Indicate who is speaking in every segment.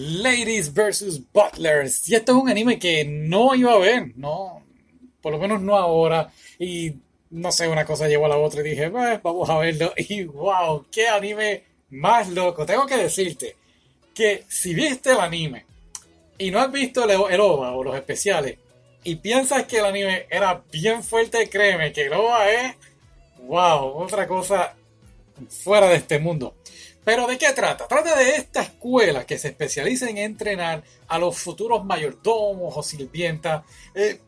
Speaker 1: Ladies vs. Butlers. Y esto es un anime que no iba a ver, no, por lo menos no ahora. Y no sé, una cosa llevó a la otra y dije, vamos a verlo. Y wow, qué anime más loco. Tengo que decirte que si viste el anime y no has visto el, el OVA o los especiales y piensas que el anime era bien fuerte, créeme que el OVA es, wow, otra cosa fuera de este mundo. Pero ¿de qué trata? Trata de esta escuela que se especializa en entrenar a los futuros mayordomos o sirvientas eh,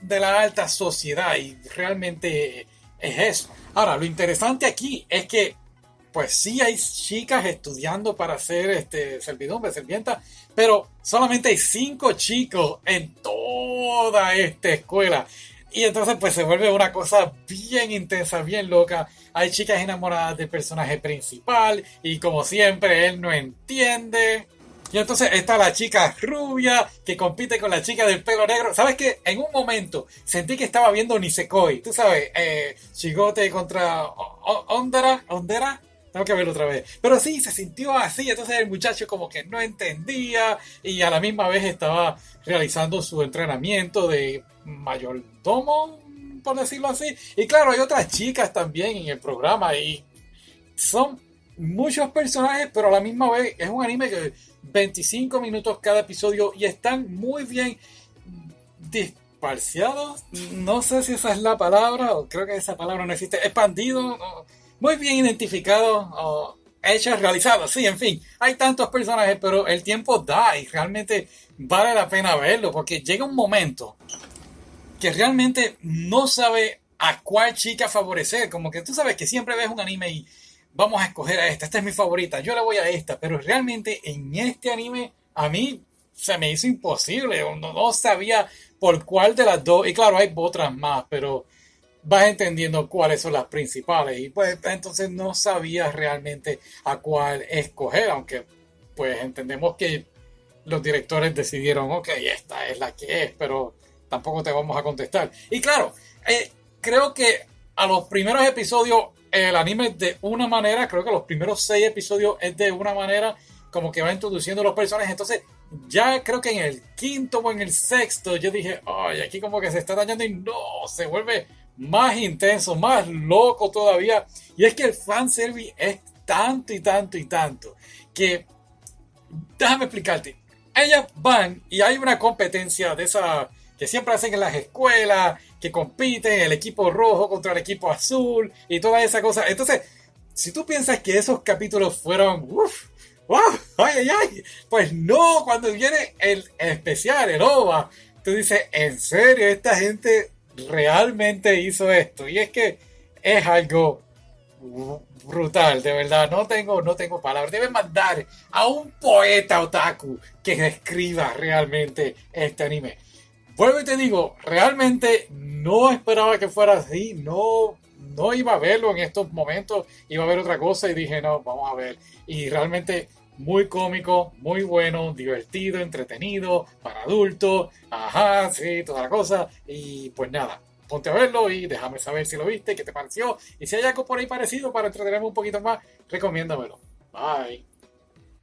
Speaker 1: de la alta sociedad y realmente es eso. Ahora, lo interesante aquí es que pues sí hay chicas estudiando para ser este, servidumbre, sirvienta, pero solamente hay cinco chicos en toda esta escuela. Y entonces pues se vuelve una cosa bien intensa, bien loca. Hay chicas enamoradas del personaje principal y como siempre él no entiende. Y entonces está la chica rubia que compite con la chica del pelo negro. ¿Sabes qué? En un momento sentí que estaba viendo Nisekoi. Tú sabes, eh, Chigote contra Ondara. Ondera. Tengo que verlo otra vez. Pero sí, se sintió así. Entonces el muchacho como que no entendía y a la misma vez estaba realizando su entrenamiento de mayordomo, por decirlo así. Y claro, hay otras chicas también en el programa y son muchos personajes, pero a la misma vez es un anime que 25 minutos cada episodio y están muy bien disparciados. No sé si esa es la palabra, o creo que esa palabra no existe. Expandido muy bien identificado o hechos realizados. Sí, en fin, hay tantos personajes, pero el tiempo da y realmente vale la pena verlo porque llega un momento que realmente no sabe a cuál chica favorecer. Como que tú sabes que siempre ves un anime y vamos a escoger a esta, esta es mi favorita, yo le voy a esta, pero realmente en este anime a mí se me hizo imposible, no, no sabía por cuál de las dos, y claro, hay otras más, pero vas entendiendo cuáles son las principales. Y pues entonces no sabías realmente a cuál escoger, aunque pues entendemos que los directores decidieron, ok, esta es la que es, pero tampoco te vamos a contestar. Y claro, eh, creo que a los primeros episodios el anime es de una manera, creo que los primeros seis episodios es de una manera como que va introduciendo los personajes, entonces ya creo que en el quinto o en el sexto yo dije, ay, aquí como que se está dañando y no, se vuelve más intenso, más loco todavía. Y es que el fanservice es tanto y tanto y tanto que, déjame explicarte, ellas van y hay una competencia de esa que siempre hacen en las escuelas, que compiten el equipo rojo contra el equipo azul y toda esa cosa. Entonces, si tú piensas que esos capítulos fueron, uff, ay, ay, ay, pues no, cuando viene el especial, el OVA, tú dices, en serio, esta gente realmente hizo esto. Y es que es algo brutal, de verdad. No tengo, no tengo palabras. Deben mandar a un poeta otaku que escriba realmente este anime. Vuelvo y te digo, realmente no esperaba que fuera así. No, no iba a verlo en estos momentos. Iba a ver otra cosa y dije, no, vamos a ver. Y realmente muy cómico, muy bueno, divertido, entretenido, para adultos, ajá, sí, toda la cosa. Y pues nada, ponte a verlo y déjame saber si lo viste, qué te pareció. Y si hay algo por ahí parecido para entretenerme un poquito más, recomiéndamelo. Bye.